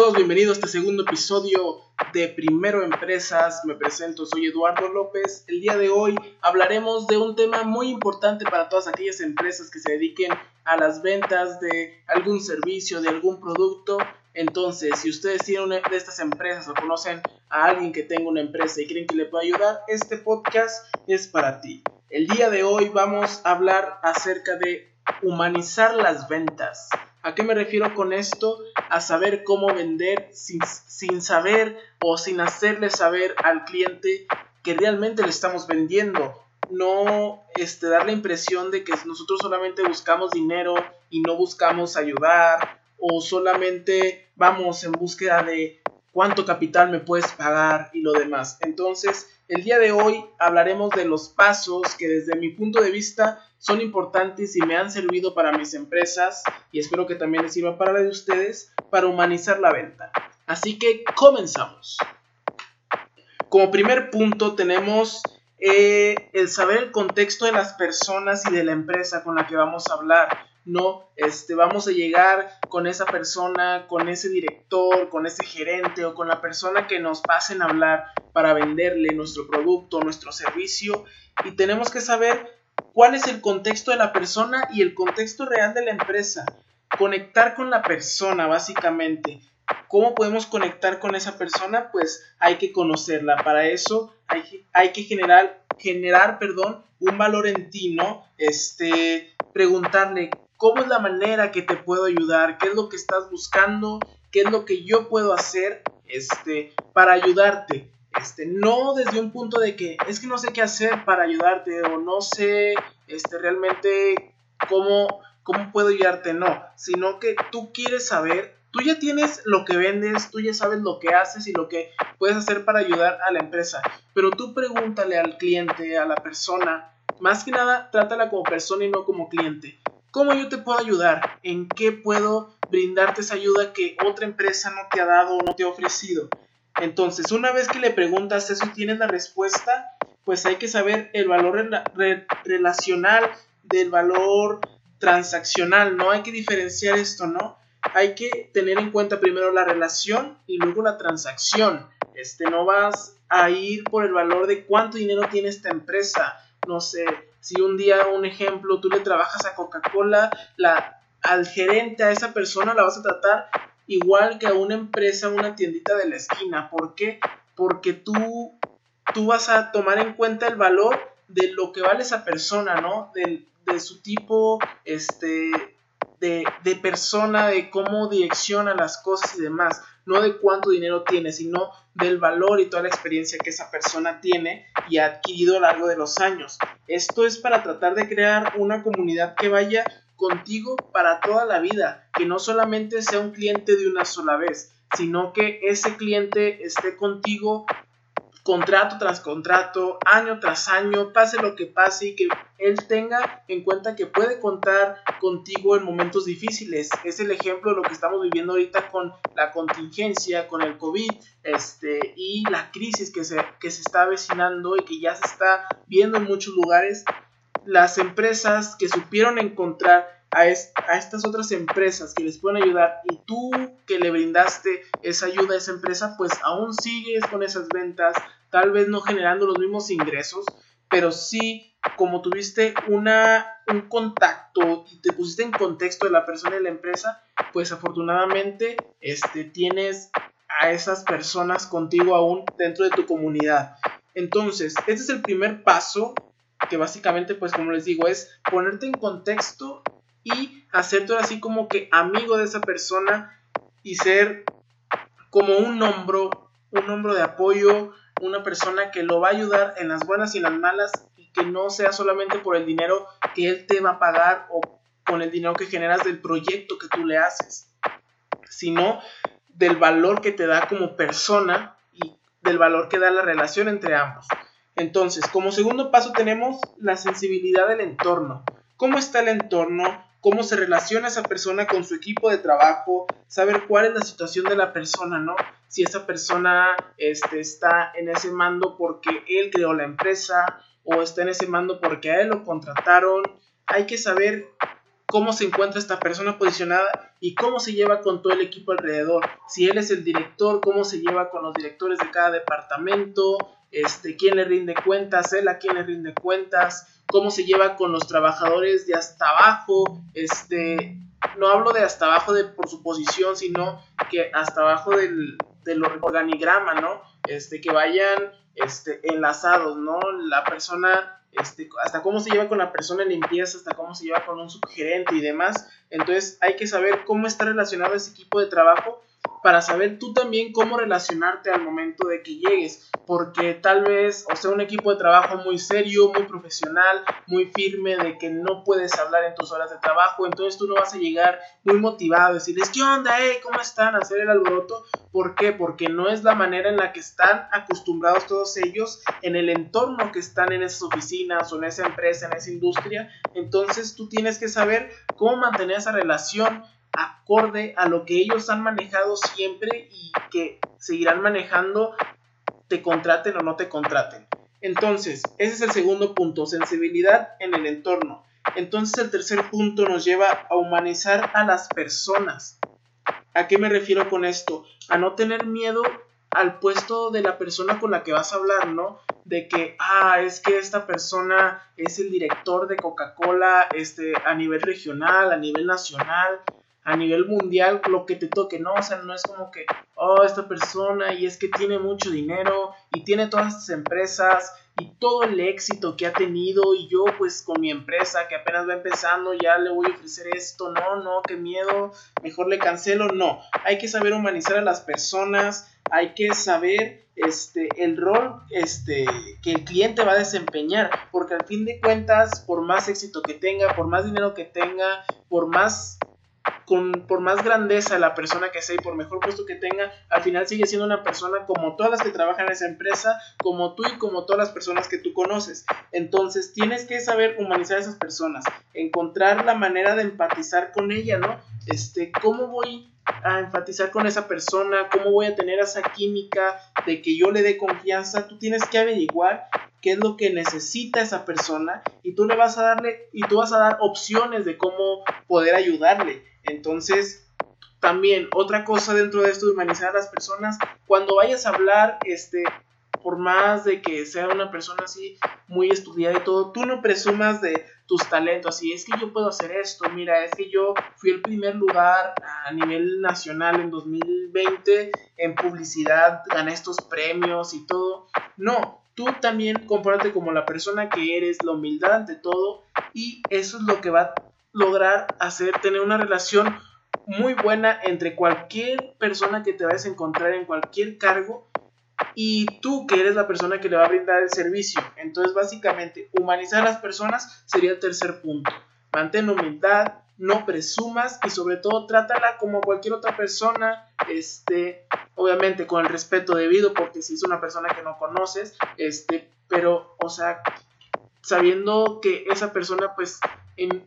todos, bienvenidos a este segundo episodio de Primero Empresas. Me presento, soy Eduardo López. El día de hoy hablaremos de un tema muy importante para todas aquellas empresas que se dediquen a las ventas de algún servicio, de algún producto. Entonces, si ustedes tienen una de estas empresas o conocen a alguien que tenga una empresa y creen que le puede ayudar, este podcast es para ti. El día de hoy vamos a hablar acerca de humanizar las ventas. ¿A qué me refiero con esto? A saber cómo vender sin, sin, saber o sin hacerle saber al cliente que realmente le estamos vendiendo. No este, dar la impresión de que nosotros solamente buscamos dinero y no buscamos ayudar o solamente vamos en búsqueda de cuánto capital me puedes pagar y lo demás. Entonces, el día de hoy hablaremos de los pasos que desde mi punto de vista son importantes y me han servido para mis empresas y espero que también les sirva para la de ustedes para humanizar la venta. Así que comenzamos. Como primer punto tenemos eh, el saber el contexto de las personas y de la empresa con la que vamos a hablar. No, este, vamos a llegar con esa persona, con ese director, con ese gerente o con la persona que nos pasen a hablar para venderle nuestro producto, nuestro servicio y tenemos que saber cuál es el contexto de la persona y el contexto real de la empresa. Conectar con la persona, básicamente. ¿Cómo podemos conectar con esa persona? Pues hay que conocerla. Para eso hay, hay que generar, generar perdón, un valor en ti, ¿no? Este, preguntarle cómo es la manera que te puedo ayudar, qué es lo que estás buscando, qué es lo que yo puedo hacer este, para ayudarte. Este, no desde un punto de que es que no sé qué hacer para ayudarte o no sé este, realmente cómo, cómo puedo ayudarte, no, sino que tú quieres saber, tú ya tienes lo que vendes, tú ya sabes lo que haces y lo que puedes hacer para ayudar a la empresa, pero tú pregúntale al cliente, a la persona, más que nada, trátala como persona y no como cliente. ¿Cómo yo te puedo ayudar? ¿En qué puedo brindarte esa ayuda que otra empresa no te ha dado o no te ha ofrecido? Entonces, una vez que le preguntas eso y tienes la respuesta, pues hay que saber el valor relacional del valor transaccional, ¿no? Hay que diferenciar esto, ¿no? Hay que tener en cuenta primero la relación y luego la transacción. Este, no vas a ir por el valor de cuánto dinero tiene esta empresa. No sé, si un día, un ejemplo, tú le trabajas a Coca-Cola, la, al gerente, a esa persona la vas a tratar igual que a una empresa, una tiendita de la esquina. ¿Por qué? Porque tú, tú vas a tomar en cuenta el valor de lo que vale esa persona, ¿no? De, de su tipo, este, de, de, persona, de cómo direcciona las cosas y demás. No de cuánto dinero tiene, sino del valor y toda la experiencia que esa persona tiene y ha adquirido a lo largo de los años. Esto es para tratar de crear una comunidad que vaya contigo para toda la vida, que no solamente sea un cliente de una sola vez, sino que ese cliente esté contigo contrato tras contrato, año tras año, pase lo que pase y que él tenga en cuenta que puede contar contigo en momentos difíciles. Es el ejemplo de lo que estamos viviendo ahorita con la contingencia, con el COVID este, y la crisis que se, que se está avecinando y que ya se está viendo en muchos lugares las empresas que supieron encontrar a, a, estas otras empresas que les pueden ayudar y tú que le brindaste esa ayuda a esa empresa, pues aún sigues con esas ventas, tal vez no generando los mismos ingresos, pero sí como tuviste una, un contacto y te pusiste en contexto de la persona y la empresa, pues afortunadamente este, tienes a esas personas contigo aún dentro de tu comunidad. Entonces, este es el primer paso que básicamente, pues como les digo, es ponerte en contexto y hacerte así como que amigo de esa persona y ser como un hombro, un hombro de apoyo, una persona que lo va a ayudar en las buenas y en las malas y que no sea solamente por el dinero que él te va a pagar o con el dinero que generas del proyecto que tú le haces, sino del valor que te da como persona y del valor que da la relación entre ambos. Entonces, como segundo paso tenemos la sensibilidad del entorno. ¿Cómo está el entorno? ¿Cómo se relaciona esa persona con su equipo de trabajo? Saber cuál es la situación de la persona, ¿no? Si esa persona este, está en ese mando porque él creó la empresa o está en ese mando porque a él lo contrataron. Hay que saber cómo se encuentra esta persona posicionada y cómo se lleva con todo el equipo alrededor. Si él es el director, cómo se lleva con los directores de cada departamento, este, quién le rinde cuentas, él a quién le rinde cuentas, cómo se lleva con los trabajadores de hasta abajo, este, no hablo de hasta abajo de por su posición, sino que hasta abajo del, del organigrama, ¿no? Este, que vayan este, enlazados, ¿no? La persona este, hasta cómo se lleva con la persona en limpieza, hasta cómo se lleva con un subgerente y demás. Entonces hay que saber cómo está relacionado ese equipo de trabajo para saber tú también cómo relacionarte al momento de que llegues, porque tal vez, o sea, un equipo de trabajo muy serio, muy profesional, muy firme, de que no puedes hablar en tus horas de trabajo, entonces tú no vas a llegar muy motivado, decirles, ¿qué onda, eh? ¿Cómo están? Hacer el alboroto. ¿Por qué? Porque no es la manera en la que están acostumbrados todos ellos en el entorno que están en esas oficinas o en esa empresa, en esa industria. Entonces tú tienes que saber cómo mantener esa relación acorde a lo que ellos han manejado siempre y que seguirán manejando, te contraten o no te contraten. Entonces, ese es el segundo punto, sensibilidad en el entorno. Entonces el tercer punto nos lleva a humanizar a las personas. ¿A qué me refiero con esto? A no tener miedo al puesto de la persona con la que vas a hablar, ¿no? De que, ah, es que esta persona es el director de Coca-Cola este, a nivel regional, a nivel nacional, a nivel mundial lo que te toque, ¿no? O sea, no es como que, oh, esta persona y es que tiene mucho dinero y tiene todas estas empresas y todo el éxito que ha tenido y yo pues con mi empresa que apenas va empezando ya le voy a ofrecer esto, no, no, qué miedo, mejor le cancelo, no, hay que saber humanizar a las personas, hay que saber este el rol este que el cliente va a desempeñar, porque al fin de cuentas, por más éxito que tenga, por más dinero que tenga, por más por más grandeza la persona que sea y por mejor puesto que tenga, al final sigue siendo una persona como todas las que trabajan en esa empresa, como tú y como todas las personas que tú conoces. Entonces tienes que saber humanizar a esas personas, encontrar la manera de empatizar con ella, ¿no? Este, ¿cómo voy a enfatizar con esa persona? ¿Cómo voy a tener esa química de que yo le dé confianza? Tú tienes que averiguar qué es lo que necesita esa persona y tú le vas a darle y tú vas a dar opciones de cómo poder ayudarle. Entonces, también otra cosa dentro de esto de humanizar a las personas, cuando vayas a hablar, este, por más de que sea una persona así muy estudiada y todo, tú no presumas de tus talentos, así es que yo puedo hacer esto, mira, es que yo fui el primer lugar a nivel nacional en 2020 en publicidad, gané estos premios y todo. No, tú también compórtate como la persona que eres, la humildad ante todo y eso es lo que va lograr hacer, tener una relación muy buena entre cualquier persona que te vayas a encontrar en cualquier cargo y tú que eres la persona que le va a brindar el servicio. Entonces, básicamente, humanizar a las personas sería el tercer punto. Mantén humildad, no presumas y sobre todo trátala como cualquier otra persona, este, obviamente con el respeto debido, porque si es una persona que no conoces, este, pero, o sea, sabiendo que esa persona pues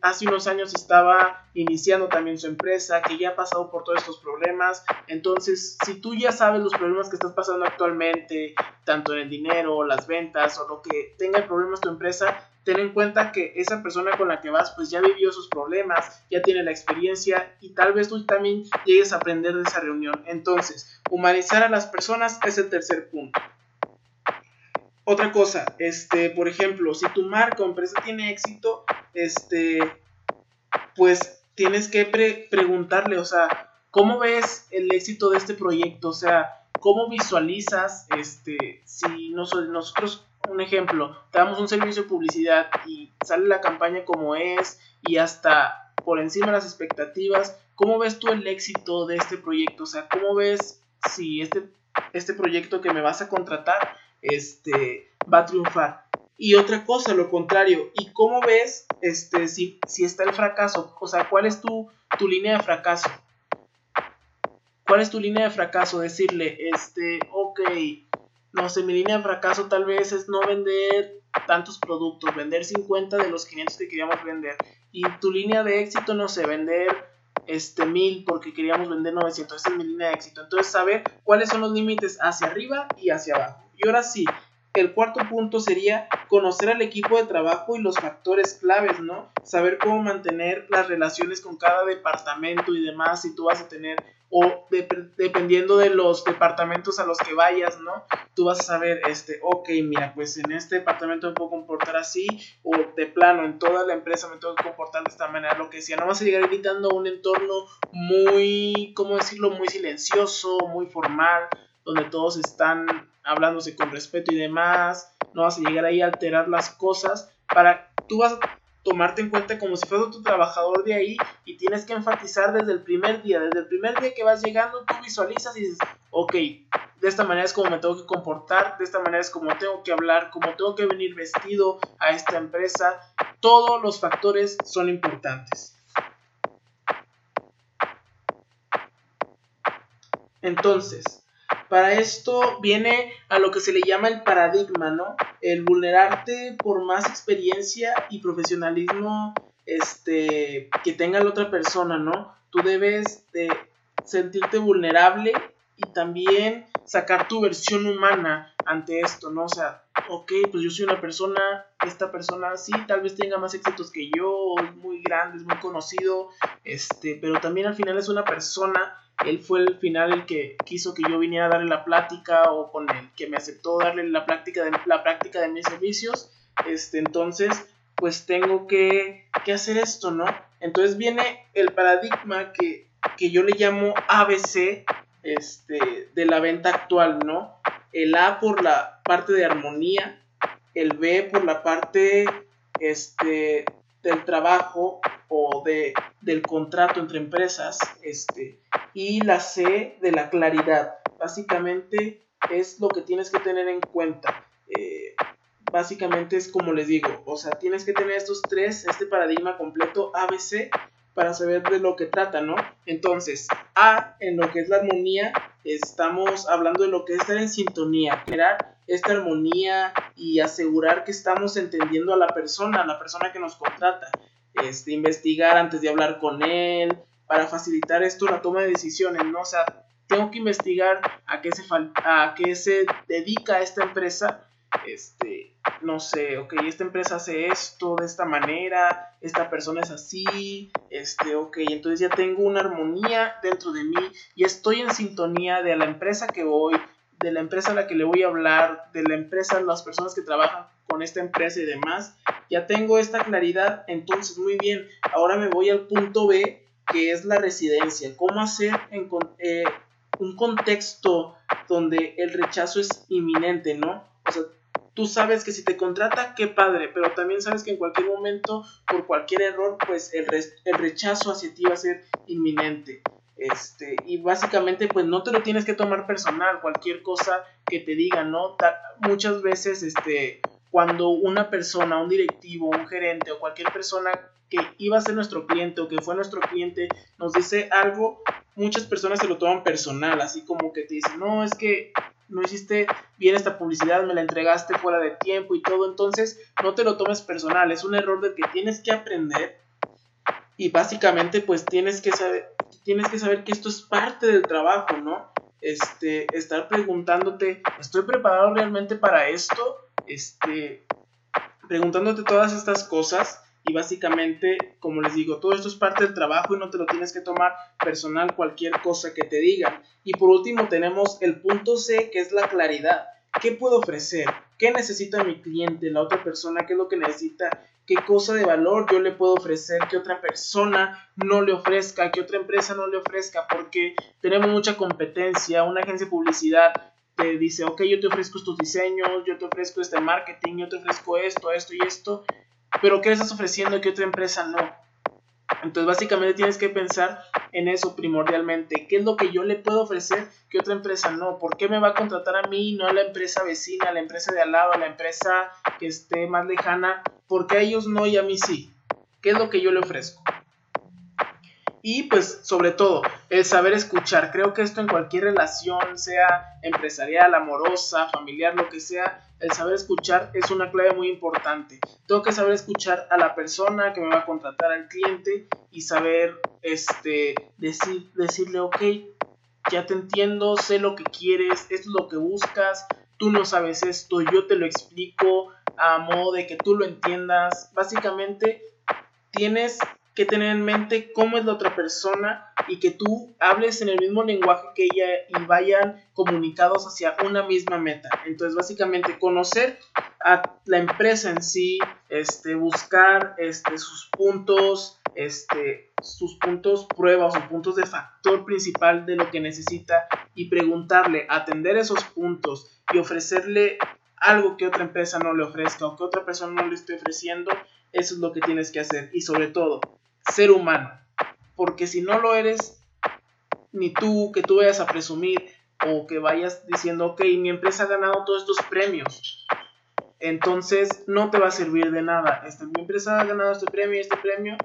hace unos años estaba iniciando también su empresa, que ya ha pasado por todos estos problemas. Entonces, si tú ya sabes los problemas que estás pasando actualmente, tanto en el dinero, las ventas o lo que tenga problemas tu empresa, ten en cuenta que esa persona con la que vas pues ya vivió esos problemas, ya tiene la experiencia y tal vez tú también llegues a aprender de esa reunión. Entonces, humanizar a las personas es el tercer punto. Otra cosa, este, por ejemplo, si tu marca o empresa tiene éxito, este, pues tienes que preguntarle, o sea, ¿cómo ves el éxito de este proyecto? O sea, ¿cómo visualizas, este, si nosotros, un ejemplo, te damos un servicio de publicidad y sale la campaña como es y hasta por encima de las expectativas, ¿cómo ves tú el éxito de este proyecto? O sea, ¿cómo ves si este, este proyecto que me vas a contratar, este, va a triunfar? Y otra cosa, lo contrario, ¿y cómo ves este, si, si está el fracaso? O sea, ¿cuál es tu, tu línea de fracaso? ¿Cuál es tu línea de fracaso? Decirle, este, ok, no sé, mi línea de fracaso tal vez es no vender tantos productos, vender 50 de los 500 que queríamos vender. Y tu línea de éxito, no sé, vender este 1000 porque queríamos vender 900. Esa es mi línea de éxito. Entonces, saber cuáles son los límites hacia arriba y hacia abajo. Y ahora sí, el cuarto punto sería conocer al equipo de trabajo y los factores claves, ¿no? Saber cómo mantener las relaciones con cada departamento y demás, si tú vas a tener, o dependiendo de los departamentos a los que vayas, ¿no? Tú vas a saber, este, ok, mira, pues en este departamento me puedo comportar así, o de plano, en toda la empresa me tengo que comportar de esta manera, lo que decía, no vas a llegar gritando a un entorno muy, ¿cómo decirlo?, muy silencioso, muy formal, donde todos están hablándose con respeto y demás, no vas a llegar ahí a alterar las cosas, para tú vas a tomarte en cuenta como si fuera tu trabajador de ahí y tienes que enfatizar desde el primer día, desde el primer día que vas llegando, tú visualizas y dices, ok, de esta manera es como me tengo que comportar, de esta manera es como tengo que hablar, como tengo que venir vestido a esta empresa, todos los factores son importantes. Entonces, para esto viene a lo que se le llama el paradigma, ¿no? El vulnerarte por más experiencia y profesionalismo este, que tenga la otra persona, ¿no? Tú debes de sentirte vulnerable y también sacar tu versión humana ante esto, ¿no? O sea, ok, pues yo soy una persona, esta persona sí, tal vez tenga más éxitos que yo, es muy grande, es muy conocido, este, pero también al final es una persona él fue el final el que quiso que yo viniera a darle la plática o con el que me aceptó darle la práctica de, la práctica de mis servicios. Este, entonces, pues tengo que, que hacer esto, ¿no? Entonces viene el paradigma que, que yo le llamo ABC este, de la venta actual, ¿no? El A por la parte de armonía, el B por la parte este, del trabajo o de, del contrato entre empresas, este, y la C de la claridad. Básicamente es lo que tienes que tener en cuenta. Eh, básicamente es como les digo, o sea, tienes que tener estos tres, este paradigma completo ABC para saber de lo que trata, ¿no? Entonces, A, en lo que es la armonía, estamos hablando de lo que es estar en sintonía, generar esta armonía y asegurar que estamos entendiendo a la persona, a la persona que nos contrata, este, investigar antes de hablar con él, para facilitar esto la toma de decisiones, ¿no? O sea, tengo que investigar a qué se, a qué se dedica esta empresa, este, no sé, ok, esta empresa hace esto de esta manera, esta persona es así, este, ok, entonces ya tengo una armonía dentro de mí y estoy en sintonía de la empresa que voy, de la empresa a la que le voy a hablar, de la empresa, las personas que trabajan con esta empresa y demás, ya tengo esta claridad, entonces muy bien, ahora me voy al punto B que es la residencia, cómo hacer en, eh, un contexto donde el rechazo es inminente, ¿no? O sea, tú sabes que si te contrata, qué padre, pero también sabes que en cualquier momento, por cualquier error, pues el, el rechazo hacia ti va a ser inminente. Este, y básicamente, pues no te lo tienes que tomar personal, cualquier cosa que te digan, ¿no? muchas veces, este, cuando una persona, un directivo, un gerente o cualquier persona que iba a ser nuestro cliente o que fue nuestro cliente nos dice algo, muchas personas se lo toman personal, así como que te dicen, no, es que no hiciste bien esta publicidad, me la entregaste fuera de tiempo y todo, entonces no te lo tomes personal, es un error del que tienes que aprender y básicamente pues tienes que saber, tienes que saber que esto es parte del trabajo, ¿no? Este, estar preguntándote, ¿estoy preparado realmente para esto? Este, preguntándote todas estas cosas y básicamente, como les digo, todo esto es parte del trabajo y no te lo tienes que tomar personal cualquier cosa que te digan. Y por último tenemos el punto C, que es la claridad. ¿Qué puedo ofrecer? ¿Qué necesita mi cliente, la otra persona? ¿Qué es lo que necesita? ¿Qué cosa de valor yo le puedo ofrecer que otra persona no le ofrezca, que otra empresa no le ofrezca? Porque tenemos mucha competencia, una agencia de publicidad te dice, ok, yo te ofrezco estos diseños, yo te ofrezco este marketing, yo te ofrezco esto, esto y esto, pero ¿qué le estás ofreciendo que otra empresa no? Entonces básicamente tienes que pensar en eso primordialmente. ¿Qué es lo que yo le puedo ofrecer que otra empresa no? ¿Por qué me va a contratar a mí y no a la empresa vecina, a la empresa de al lado, a la empresa que esté más lejana? ¿Por qué a ellos no y a mí sí? ¿Qué es lo que yo le ofrezco? Y pues sobre todo, el saber escuchar. Creo que esto en cualquier relación, sea empresarial, amorosa, familiar, lo que sea, el saber escuchar es una clave muy importante. Tengo que saber escuchar a la persona que me va a contratar, al cliente, y saber este, decir, decirle, ok, ya te entiendo, sé lo que quieres, esto es lo que buscas, tú no sabes esto, yo te lo explico a modo de que tú lo entiendas. Básicamente, tienes que tener en mente cómo es la otra persona y que tú hables en el mismo lenguaje que ella y vayan comunicados hacia una misma meta. Entonces, básicamente, conocer a la empresa en sí, este, buscar este, sus puntos, este, sus puntos pruebas o puntos de factor principal de lo que necesita y preguntarle, atender esos puntos y ofrecerle algo que otra empresa no le ofrezca o que otra persona no le esté ofreciendo, eso es lo que tienes que hacer. Y sobre todo, ser humano. Porque si no lo eres, ni tú que tú vayas a presumir o que vayas diciendo, ok, mi empresa ha ganado todos estos premios. Entonces no te va a servir de nada. Este, mi empresa ha ganado este premio este premio.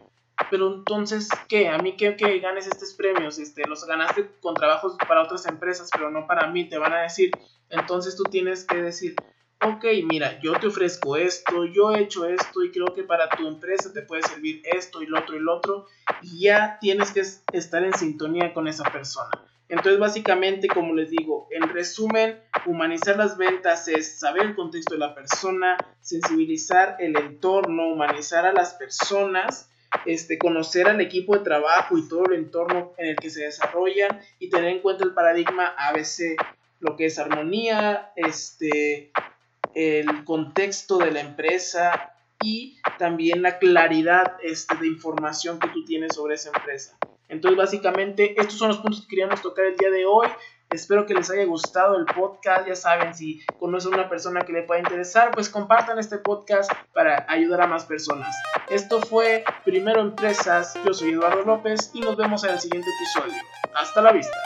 Pero entonces, ¿qué? A mí, ¿qué? Que ganes estos premios. Este, los ganaste con trabajos para otras empresas, pero no para mí. Te van a decir. Entonces tú tienes que decir, ok, mira, yo te ofrezco esto, yo he hecho esto y creo que para tu empresa te puede servir esto y lo otro y lo otro, y ya tienes que estar en sintonía con esa persona. Entonces, básicamente, como les digo, en resumen, humanizar las ventas es saber el contexto de la persona, sensibilizar el entorno, humanizar a las personas, este, conocer al equipo de trabajo y todo el entorno en el que se desarrollan y tener en cuenta el paradigma ABC, lo que es armonía, este, el contexto de la empresa y también la claridad este, de información que tú tienes sobre esa empresa. Entonces, básicamente, estos son los puntos que queríamos tocar el día de hoy. Espero que les haya gustado el podcast. Ya saben, si conocen a una persona que le pueda interesar, pues compartan este podcast para ayudar a más personas. Esto fue Primero Empresas. Yo soy Eduardo López y nos vemos en el siguiente episodio. Hasta la vista.